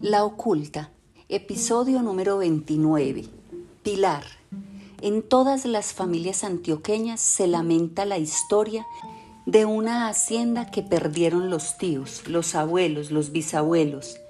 La oculta, episodio número 29. Pilar. En todas las familias antioqueñas se lamenta la historia de una hacienda que perdieron los tíos, los abuelos, los bisabuelos.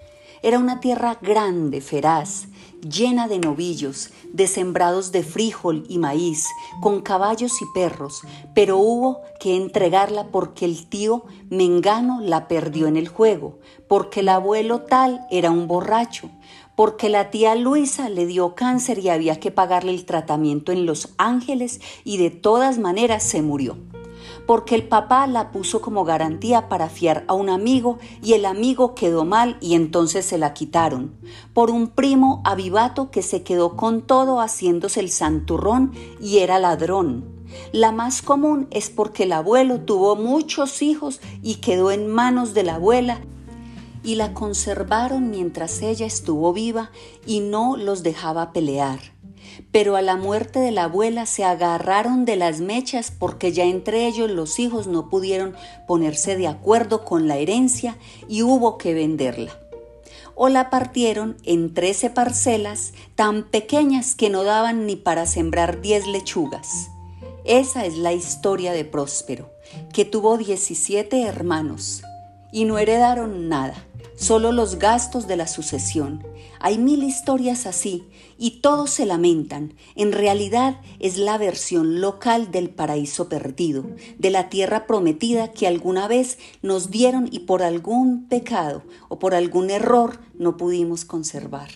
Era una tierra grande, feraz, llena de novillos, de sembrados de frijol y maíz, con caballos y perros, pero hubo que entregarla porque el tío Mengano la perdió en el juego, porque el abuelo tal era un borracho, porque la tía Luisa le dio cáncer y había que pagarle el tratamiento en Los Ángeles y de todas maneras se murió porque el papá la puso como garantía para fiar a un amigo y el amigo quedó mal y entonces se la quitaron, por un primo avivato que se quedó con todo haciéndose el santurrón y era ladrón. La más común es porque el abuelo tuvo muchos hijos y quedó en manos de la abuela y la conservaron mientras ella estuvo viva y no los dejaba pelear pero a la muerte de la abuela se agarraron de las mechas porque ya entre ellos los hijos no pudieron ponerse de acuerdo con la herencia y hubo que venderla. O la partieron en trece parcelas tan pequeñas que no daban ni para sembrar diez lechugas. Esa es la historia de Próspero, que tuvo diecisiete hermanos y no heredaron nada solo los gastos de la sucesión. Hay mil historias así y todos se lamentan. En realidad es la versión local del paraíso perdido, de la tierra prometida que alguna vez nos dieron y por algún pecado o por algún error no pudimos conservar.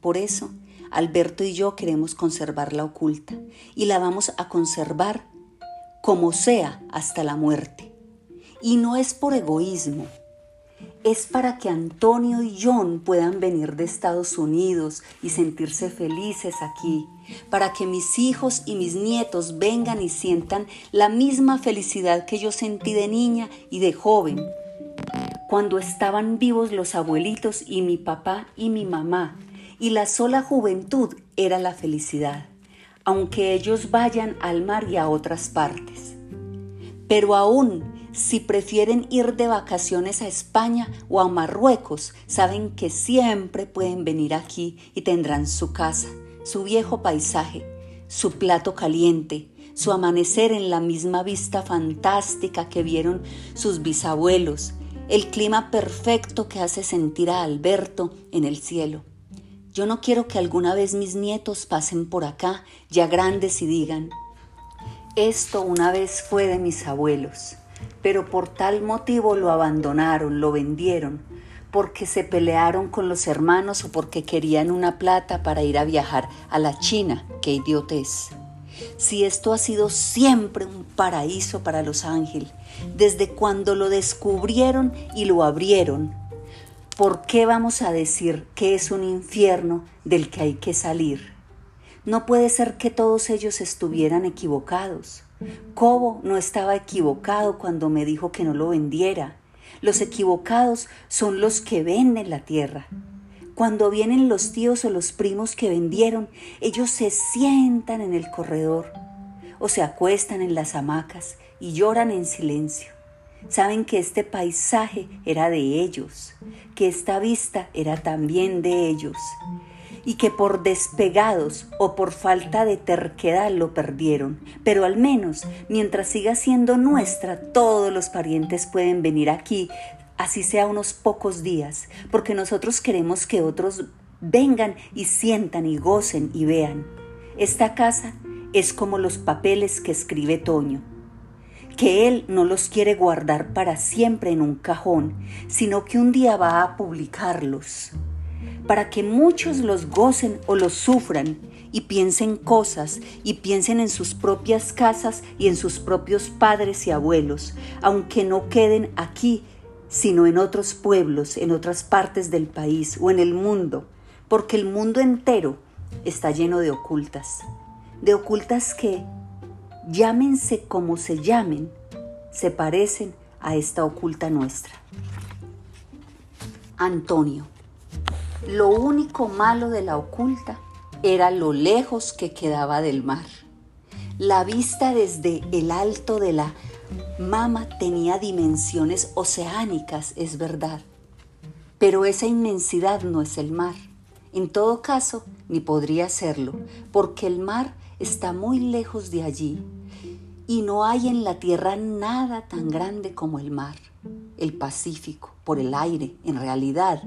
Por eso, Alberto y yo queremos conservarla oculta y la vamos a conservar como sea hasta la muerte. Y no es por egoísmo, es para que Antonio y John puedan venir de Estados Unidos y sentirse felices aquí, para que mis hijos y mis nietos vengan y sientan la misma felicidad que yo sentí de niña y de joven, cuando estaban vivos los abuelitos y mi papá y mi mamá, y la sola juventud era la felicidad, aunque ellos vayan al mar y a otras partes. Pero aún si prefieren ir de vacaciones a España o a Marruecos, saben que siempre pueden venir aquí y tendrán su casa, su viejo paisaje, su plato caliente, su amanecer en la misma vista fantástica que vieron sus bisabuelos, el clima perfecto que hace sentir a Alberto en el cielo. Yo no quiero que alguna vez mis nietos pasen por acá, ya grandes, y digan, esto una vez fue de mis abuelos pero por tal motivo lo abandonaron, lo vendieron, porque se pelearon con los hermanos o porque querían una plata para ir a viajar a la China. ¡Qué idiotez! Si esto ha sido siempre un paraíso para los ángeles, desde cuando lo descubrieron y lo abrieron, ¿por qué vamos a decir que es un infierno del que hay que salir? No puede ser que todos ellos estuvieran equivocados. Cobo no estaba equivocado cuando me dijo que no lo vendiera. Los equivocados son los que venden la tierra. Cuando vienen los tíos o los primos que vendieron, ellos se sientan en el corredor o se acuestan en las hamacas y lloran en silencio. Saben que este paisaje era de ellos, que esta vista era también de ellos y que por despegados o por falta de terquedad lo perdieron. Pero al menos, mientras siga siendo nuestra, todos los parientes pueden venir aquí, así sea unos pocos días, porque nosotros queremos que otros vengan y sientan y gocen y vean. Esta casa es como los papeles que escribe Toño que Él no los quiere guardar para siempre en un cajón, sino que un día va a publicarlos para que muchos los gocen o los sufran y piensen cosas y piensen en sus propias casas y en sus propios padres y abuelos, aunque no queden aquí, sino en otros pueblos, en otras partes del país o en el mundo, porque el mundo entero está lleno de ocultas, de ocultas que, llámense como se llamen, se parecen a esta oculta nuestra. Antonio. Lo único malo de la oculta era lo lejos que quedaba del mar. La vista desde el alto de la mama tenía dimensiones oceánicas, es verdad, Pero esa inmensidad no es el mar. En todo caso, ni podría serlo, porque el mar está muy lejos de allí y no hay en la tierra nada tan grande como el mar. El Pacífico, por el aire, en realidad,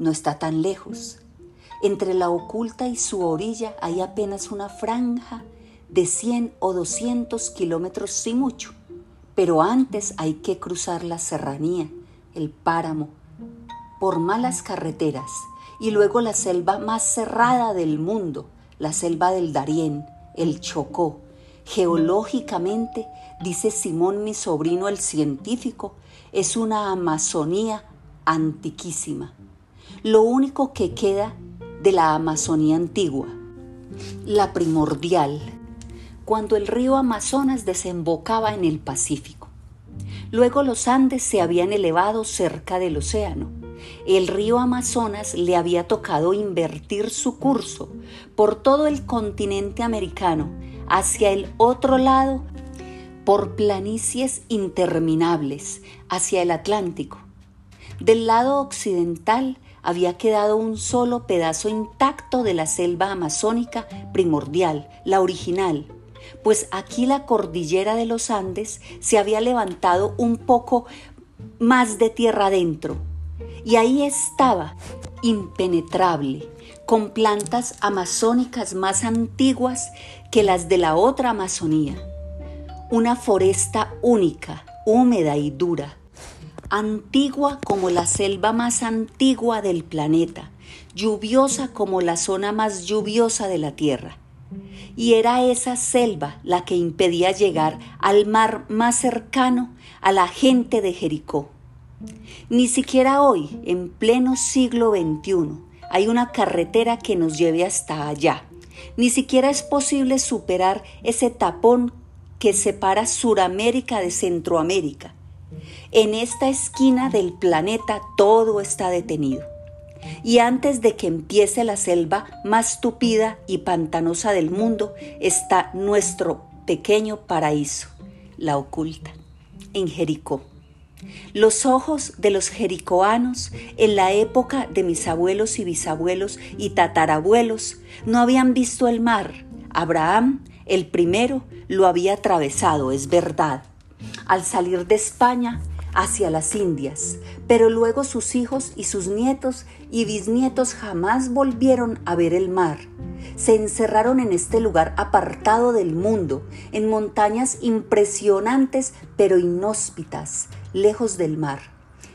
no está tan lejos. Entre la oculta y su orilla hay apenas una franja de 100 o 200 kilómetros, sin mucho. Pero antes hay que cruzar la serranía, el páramo, por malas carreteras y luego la selva más cerrada del mundo, la selva del Darién, el Chocó. Geológicamente, dice Simón, mi sobrino el científico, es una Amazonía antiquísima. Lo único que queda de la Amazonía antigua, la primordial, cuando el río Amazonas desembocaba en el Pacífico. Luego los Andes se habían elevado cerca del océano. El río Amazonas le había tocado invertir su curso por todo el continente americano hacia el otro lado por planicies interminables hacia el Atlántico. Del lado occidental había quedado un solo pedazo intacto de la selva amazónica primordial, la original, pues aquí la cordillera de los Andes se había levantado un poco más de tierra adentro, y ahí estaba, impenetrable, con plantas amazónicas más antiguas que las de la otra Amazonía. Una foresta única, húmeda y dura, antigua como la selva más antigua del planeta, lluviosa como la zona más lluviosa de la Tierra. Y era esa selva la que impedía llegar al mar más cercano a la gente de Jericó. Ni siquiera hoy, en pleno siglo XXI, hay una carretera que nos lleve hasta allá. Ni siquiera es posible superar ese tapón que separa Suramérica de Centroamérica. En esta esquina del planeta todo está detenido. Y antes de que empiece la selva más tupida y pantanosa del mundo está nuestro pequeño paraíso, la oculta, en Jericó. Los ojos de los jericoanos en la época de mis abuelos y bisabuelos y tatarabuelos no habían visto el mar. Abraham, el primero, lo había atravesado, es verdad, al salir de España hacia las Indias, pero luego sus hijos y sus nietos y bisnietos jamás volvieron a ver el mar. Se encerraron en este lugar apartado del mundo, en montañas impresionantes pero inhóspitas, lejos del mar.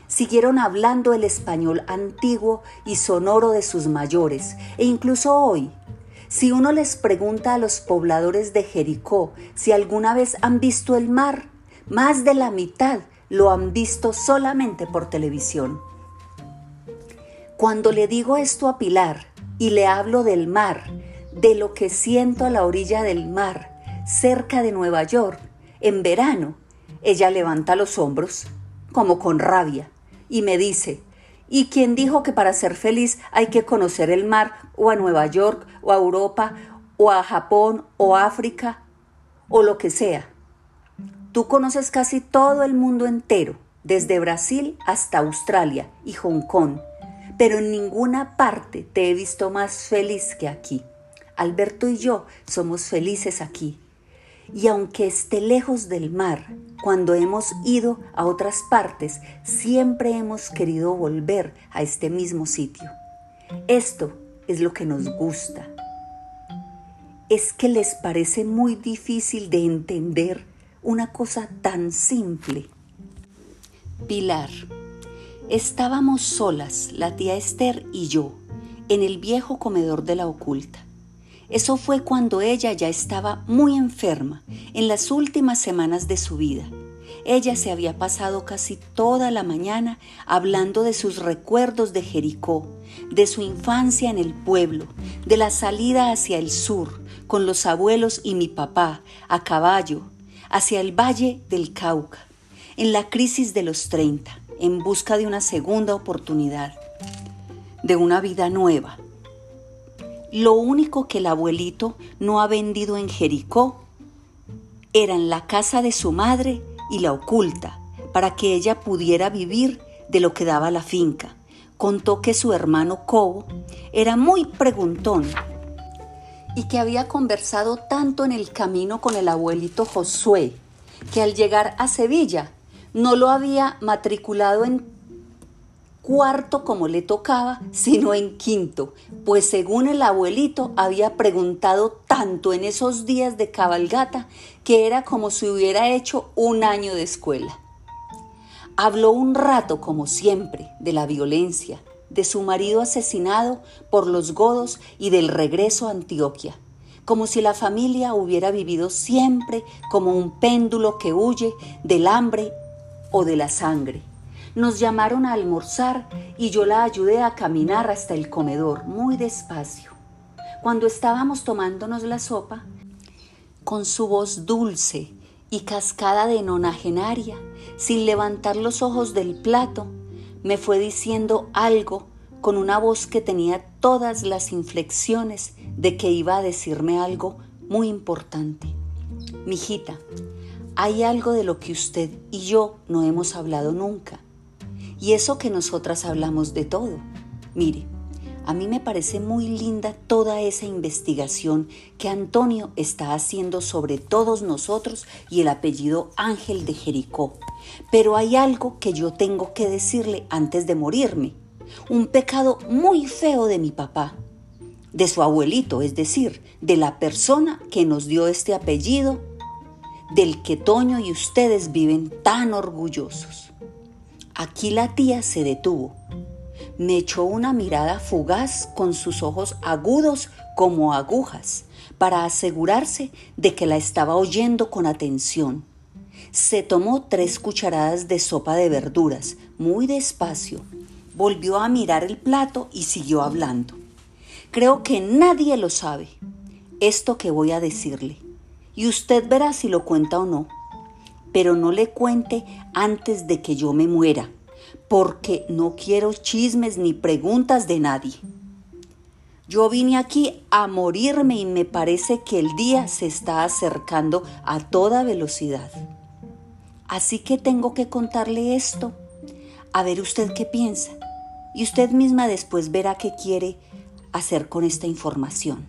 Siguieron hablando el español antiguo y sonoro de sus mayores, e incluso hoy, si uno les pregunta a los pobladores de Jericó si alguna vez han visto el mar, más de la mitad lo han visto solamente por televisión. Cuando le digo esto a Pilar y le hablo del mar, de lo que siento a la orilla del mar, cerca de Nueva York, en verano, ella levanta los hombros, como con rabia, y me dice, ¿y quién dijo que para ser feliz hay que conocer el mar o a Nueva York o a Europa o a Japón o África o lo que sea? Tú conoces casi todo el mundo entero, desde Brasil hasta Australia y Hong Kong, pero en ninguna parte te he visto más feliz que aquí. Alberto y yo somos felices aquí. Y aunque esté lejos del mar, cuando hemos ido a otras partes, siempre hemos querido volver a este mismo sitio. Esto es lo que nos gusta. Es que les parece muy difícil de entender una cosa tan simple. Pilar. Estábamos solas, la tía Esther y yo, en el viejo comedor de la oculta. Eso fue cuando ella ya estaba muy enferma, en las últimas semanas de su vida. Ella se había pasado casi toda la mañana hablando de sus recuerdos de Jericó, de su infancia en el pueblo, de la salida hacia el sur, con los abuelos y mi papá, a caballo, hacia el Valle del Cauca, en la crisis de los 30, en busca de una segunda oportunidad, de una vida nueva. Lo único que el abuelito no ha vendido en Jericó eran la casa de su madre y la oculta, para que ella pudiera vivir de lo que daba la finca, contó que su hermano Cobo era muy preguntón y que había conversado tanto en el camino con el abuelito Josué que al llegar a Sevilla no lo había matriculado en cuarto como le tocaba, sino en quinto, pues según el abuelito había preguntado tanto en esos días de cabalgata que era como si hubiera hecho un año de escuela. Habló un rato, como siempre, de la violencia, de su marido asesinado por los godos y del regreso a Antioquia, como si la familia hubiera vivido siempre como un péndulo que huye del hambre o de la sangre. Nos llamaron a almorzar y yo la ayudé a caminar hasta el comedor muy despacio. Cuando estábamos tomándonos la sopa, con su voz dulce y cascada de nonagenaria, sin levantar los ojos del plato, me fue diciendo algo con una voz que tenía todas las inflexiones de que iba a decirme algo muy importante. Mijita, hay algo de lo que usted y yo no hemos hablado nunca. Y eso que nosotras hablamos de todo. Mire, a mí me parece muy linda toda esa investigación que Antonio está haciendo sobre todos nosotros y el apellido Ángel de Jericó. Pero hay algo que yo tengo que decirle antes de morirme. Un pecado muy feo de mi papá, de su abuelito, es decir, de la persona que nos dio este apellido, del que Toño y ustedes viven tan orgullosos. Aquí la tía se detuvo me echó una mirada fugaz con sus ojos agudos como agujas para asegurarse de que la estaba oyendo con atención. Se tomó tres cucharadas de sopa de verduras, muy despacio. Volvió a mirar el plato y siguió hablando. Creo que nadie lo sabe, esto que voy a decirle, y usted verá si lo cuenta o no. Pero no le cuente antes de que yo me muera porque no quiero chismes ni preguntas de nadie. Yo vine aquí a morirme y me parece que el día se está acercando a toda velocidad. Así que tengo que contarle esto. A ver usted qué piensa. Y usted misma después verá qué quiere hacer con esta información.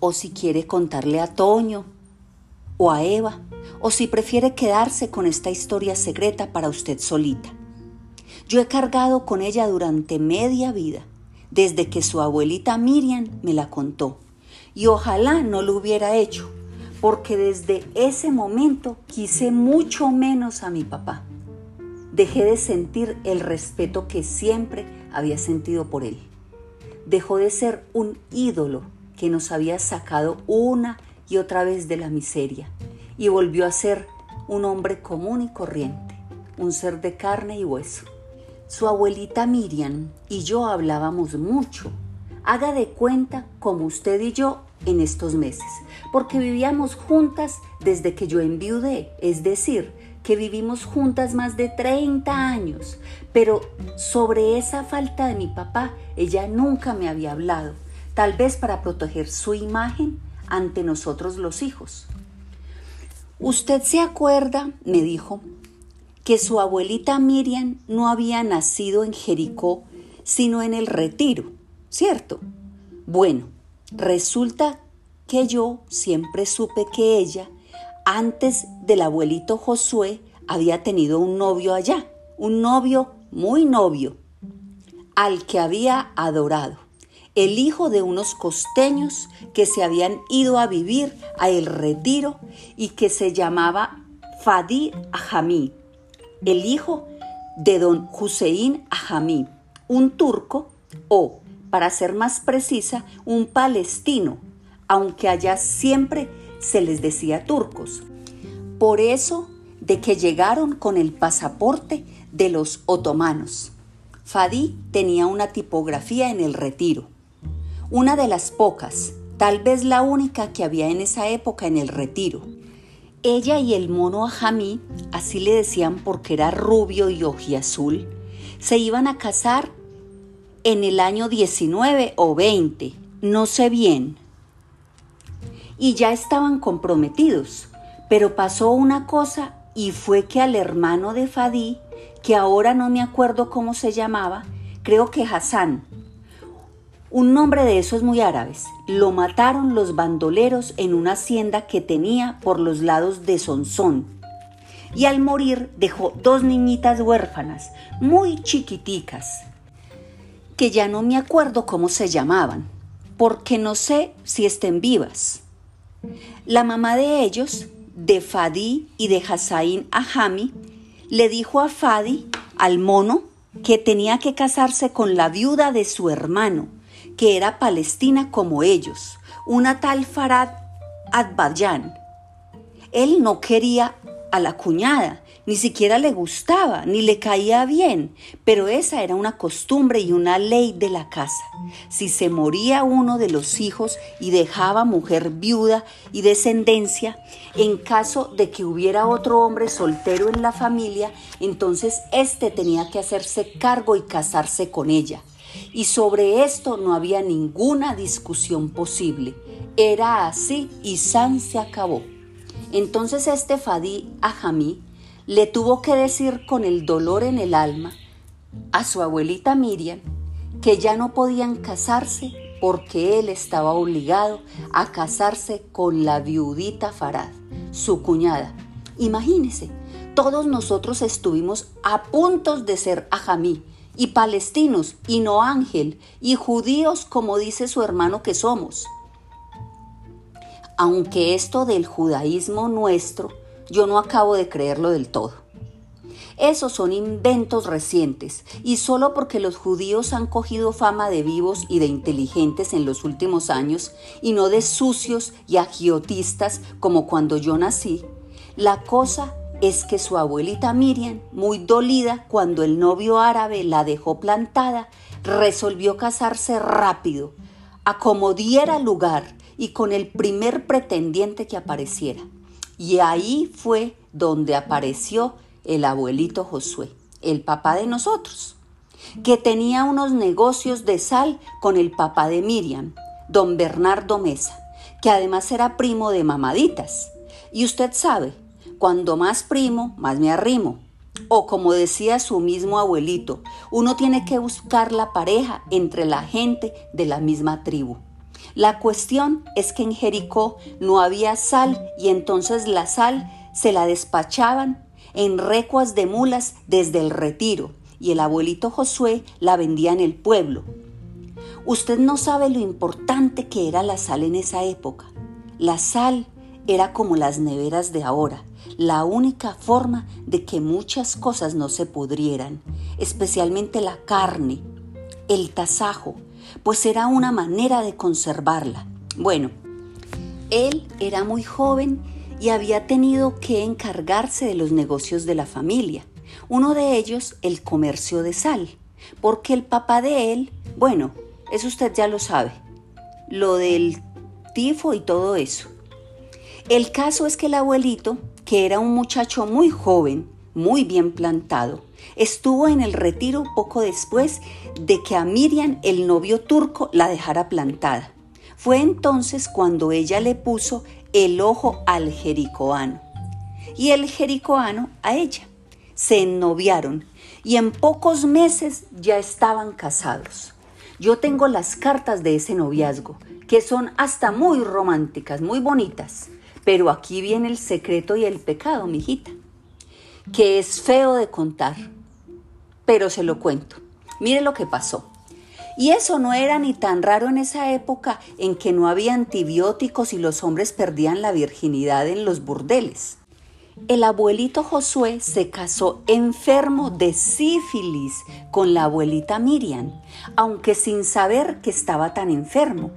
O si quiere contarle a Toño o a Eva. O si prefiere quedarse con esta historia secreta para usted solita. Yo he cargado con ella durante media vida, desde que su abuelita Miriam me la contó. Y ojalá no lo hubiera hecho, porque desde ese momento quise mucho menos a mi papá. Dejé de sentir el respeto que siempre había sentido por él. Dejó de ser un ídolo que nos había sacado una y otra vez de la miseria y volvió a ser un hombre común y corriente, un ser de carne y hueso. Su abuelita Miriam y yo hablábamos mucho. Haga de cuenta como usted y yo en estos meses, porque vivíamos juntas desde que yo enviudé, es decir, que vivimos juntas más de 30 años, pero sobre esa falta de mi papá ella nunca me había hablado, tal vez para proteger su imagen ante nosotros los hijos. Usted se acuerda, me dijo, que su abuelita Miriam no había nacido en Jericó, sino en el retiro, ¿cierto? Bueno, resulta que yo siempre supe que ella, antes del abuelito Josué, había tenido un novio allá, un novio muy novio, al que había adorado, el hijo de unos costeños que se habían ido a vivir a el retiro y que se llamaba Fadi Ajamí el hijo de don Hussein Ajamí, un turco o, para ser más precisa, un palestino, aunque allá siempre se les decía turcos. Por eso de que llegaron con el pasaporte de los otomanos. Fadi tenía una tipografía en el retiro, una de las pocas, tal vez la única que había en esa época en el retiro. Ella y el mono Ajamí, así le decían porque era rubio y ojiazul, se iban a casar en el año 19 o 20, no sé bien. Y ya estaban comprometidos, pero pasó una cosa y fue que al hermano de Fadí, que ahora no me acuerdo cómo se llamaba, creo que Hassan, un nombre de esos muy árabes. Lo mataron los bandoleros en una hacienda que tenía por los lados de Sonsón. Y al morir dejó dos niñitas huérfanas, muy chiquiticas, que ya no me acuerdo cómo se llamaban, porque no sé si estén vivas. La mamá de ellos, de Fadi y de Hassain Ahami, le dijo a Fadi, al mono, que tenía que casarse con la viuda de su hermano, que era palestina como ellos, una tal Farad Adbayan. Él no quería a la cuñada, ni siquiera le gustaba, ni le caía bien, pero esa era una costumbre y una ley de la casa. Si se moría uno de los hijos y dejaba mujer viuda y descendencia, en caso de que hubiera otro hombre soltero en la familia, entonces éste tenía que hacerse cargo y casarse con ella. Y sobre esto no había ninguna discusión posible. Era así y San se acabó. Entonces este Fadí Ajamí le tuvo que decir con el dolor en el alma a su abuelita Miriam que ya no podían casarse porque él estaba obligado a casarse con la viudita Farad, su cuñada. Imagínese, todos nosotros estuvimos a puntos de ser ajamí, y palestinos, y no ángel, y judíos como dice su hermano que somos. Aunque esto del judaísmo nuestro yo no acabo de creerlo del todo. Esos son inventos recientes y solo porque los judíos han cogido fama de vivos y de inteligentes en los últimos años y no de sucios y agiotistas como cuando yo nací, la cosa es que su abuelita Miriam, muy dolida cuando el novio árabe la dejó plantada, resolvió casarse rápido, a como diera lugar y con el primer pretendiente que apareciera. Y ahí fue donde apareció el abuelito Josué, el papá de nosotros, que tenía unos negocios de sal con el papá de Miriam, don Bernardo Mesa, que además era primo de mamaditas. Y usted sabe, cuando más primo, más me arrimo. O como decía su mismo abuelito, uno tiene que buscar la pareja entre la gente de la misma tribu. La cuestión es que en Jericó no había sal y entonces la sal se la despachaban en recuas de mulas desde el retiro y el abuelito Josué la vendía en el pueblo. Usted no sabe lo importante que era la sal en esa época. La sal era como las neveras de ahora, la única forma de que muchas cosas no se pudrieran, especialmente la carne, el tasajo, pues era una manera de conservarla. Bueno, él era muy joven y había tenido que encargarse de los negocios de la familia. Uno de ellos, el comercio de sal, porque el papá de él, bueno, eso usted ya lo sabe, lo del tifo y todo eso. El caso es que el abuelito, que era un muchacho muy joven, muy bien plantado, Estuvo en el retiro poco después de que a Miriam el novio turco la dejara plantada. Fue entonces cuando ella le puso el ojo al jericoano y el jericoano a ella. Se ennoviaron y en pocos meses ya estaban casados. Yo tengo las cartas de ese noviazgo, que son hasta muy románticas, muy bonitas. Pero aquí viene el secreto y el pecado, mijita, que es feo de contar pero se lo cuento. Mire lo que pasó. Y eso no era ni tan raro en esa época en que no había antibióticos y los hombres perdían la virginidad en los burdeles. El abuelito Josué se casó enfermo de sífilis con la abuelita Miriam, aunque sin saber que estaba tan enfermo.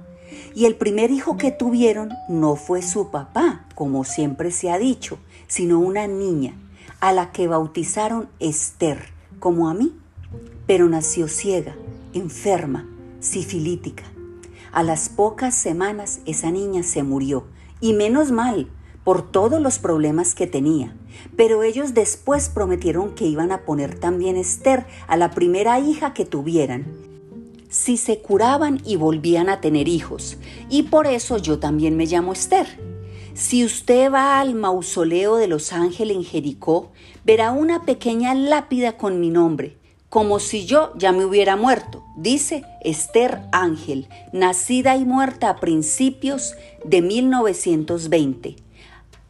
Y el primer hijo que tuvieron no fue su papá, como siempre se ha dicho, sino una niña, a la que bautizaron Esther como a mí, pero nació ciega, enferma, sifilítica. A las pocas semanas esa niña se murió, y menos mal, por todos los problemas que tenía. Pero ellos después prometieron que iban a poner también Esther a la primera hija que tuvieran, si se curaban y volvían a tener hijos. Y por eso yo también me llamo Esther. Si usted va al mausoleo de los ángeles en Jericó, verá una pequeña lápida con mi nombre, como si yo ya me hubiera muerto, dice Esther Ángel, nacida y muerta a principios de 1920,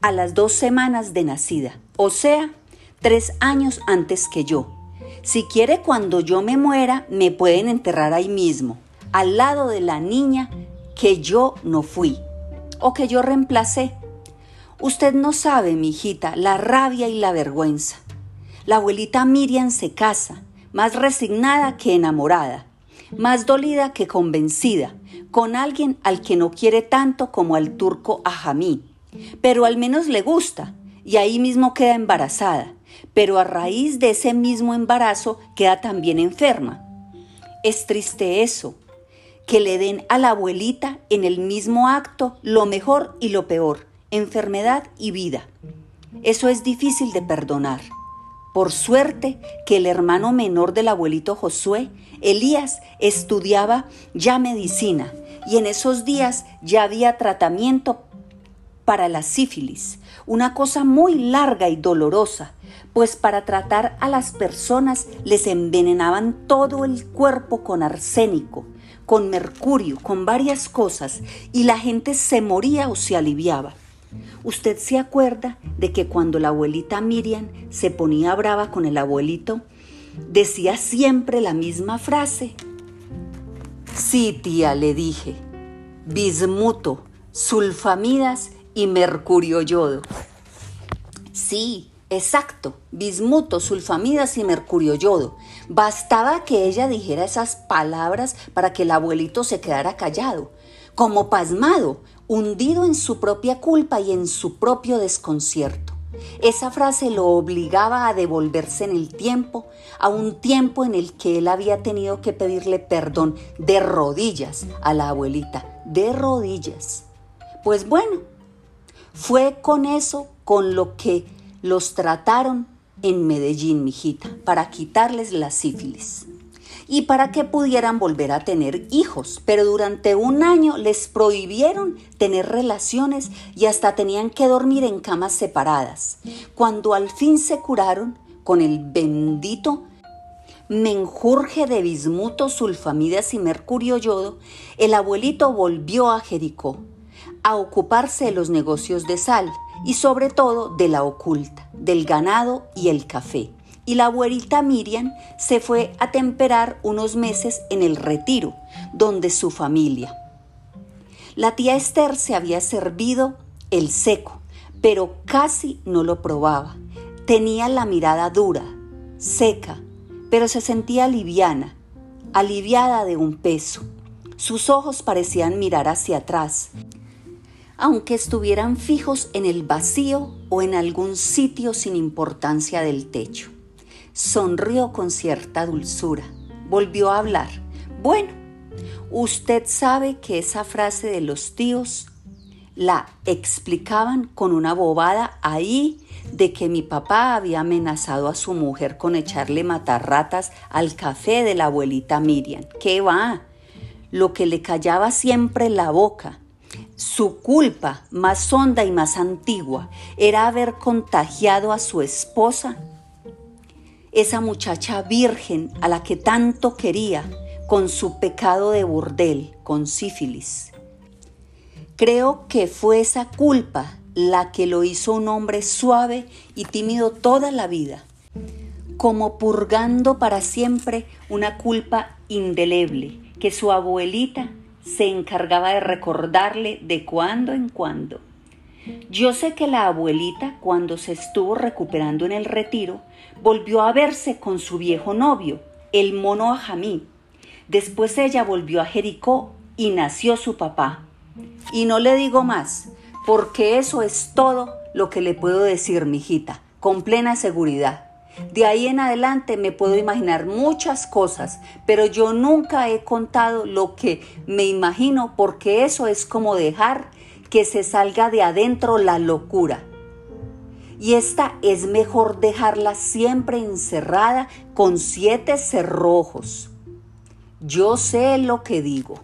a las dos semanas de nacida, o sea, tres años antes que yo. Si quiere cuando yo me muera, me pueden enterrar ahí mismo, al lado de la niña que yo no fui o que yo reemplacé. Usted no sabe, mi hijita, la rabia y la vergüenza. La abuelita Miriam se casa, más resignada que enamorada, más dolida que convencida, con alguien al que no quiere tanto como al turco Ajamí, pero al menos le gusta, y ahí mismo queda embarazada, pero a raíz de ese mismo embarazo queda también enferma. Es triste eso, que le den a la abuelita en el mismo acto lo mejor y lo peor, enfermedad y vida. Eso es difícil de perdonar. Por suerte que el hermano menor del abuelito Josué, Elías, estudiaba ya medicina y en esos días ya había tratamiento para la sífilis, una cosa muy larga y dolorosa, pues para tratar a las personas les envenenaban todo el cuerpo con arsénico, con mercurio, con varias cosas, y la gente se moría o se aliviaba. ¿Usted se acuerda de que cuando la abuelita Miriam se ponía brava con el abuelito, decía siempre la misma frase? Sí, tía, le dije, bismuto, sulfamidas y mercurio yodo. Sí, exacto, bismuto, sulfamidas y mercurio yodo. Bastaba que ella dijera esas palabras para que el abuelito se quedara callado, como pasmado, hundido en su propia culpa y en su propio desconcierto. Esa frase lo obligaba a devolverse en el tiempo, a un tiempo en el que él había tenido que pedirle perdón de rodillas a la abuelita, de rodillas. Pues bueno, fue con eso con lo que los trataron en Medellín, mijita, para quitarles la sífilis y para que pudieran volver a tener hijos. Pero durante un año les prohibieron tener relaciones y hasta tenían que dormir en camas separadas. Cuando al fin se curaron con el bendito menjurje de bismuto, sulfamidas y mercurio yodo, el abuelito volvió a Jericó a ocuparse de los negocios de sal y sobre todo de la oculta, del ganado y el café y la abuelita Miriam se fue a temperar unos meses en el retiro, donde su familia. La tía Esther se había servido el seco, pero casi no lo probaba. Tenía la mirada dura, seca, pero se sentía liviana, aliviada de un peso. Sus ojos parecían mirar hacia atrás, aunque estuvieran fijos en el vacío o en algún sitio sin importancia del techo. Sonrió con cierta dulzura. Volvió a hablar. Bueno, usted sabe que esa frase de los tíos la explicaban con una bobada ahí de que mi papá había amenazado a su mujer con echarle matarratas al café de la abuelita Miriam. ¿Qué va? Lo que le callaba siempre la boca. Su culpa más honda y más antigua era haber contagiado a su esposa esa muchacha virgen a la que tanto quería con su pecado de burdel, con sífilis. Creo que fue esa culpa la que lo hizo un hombre suave y tímido toda la vida, como purgando para siempre una culpa indeleble que su abuelita se encargaba de recordarle de cuando en cuando. Yo sé que la abuelita, cuando se estuvo recuperando en el retiro, volvió a verse con su viejo novio, el mono Ajamí. Después ella volvió a Jericó y nació su papá. Y no le digo más, porque eso es todo lo que le puedo decir, mijita, con plena seguridad. De ahí en adelante me puedo imaginar muchas cosas, pero yo nunca he contado lo que me imagino porque eso es como dejar que se salga de adentro la locura. Y esta es mejor dejarla siempre encerrada con siete cerrojos. Yo sé lo que digo.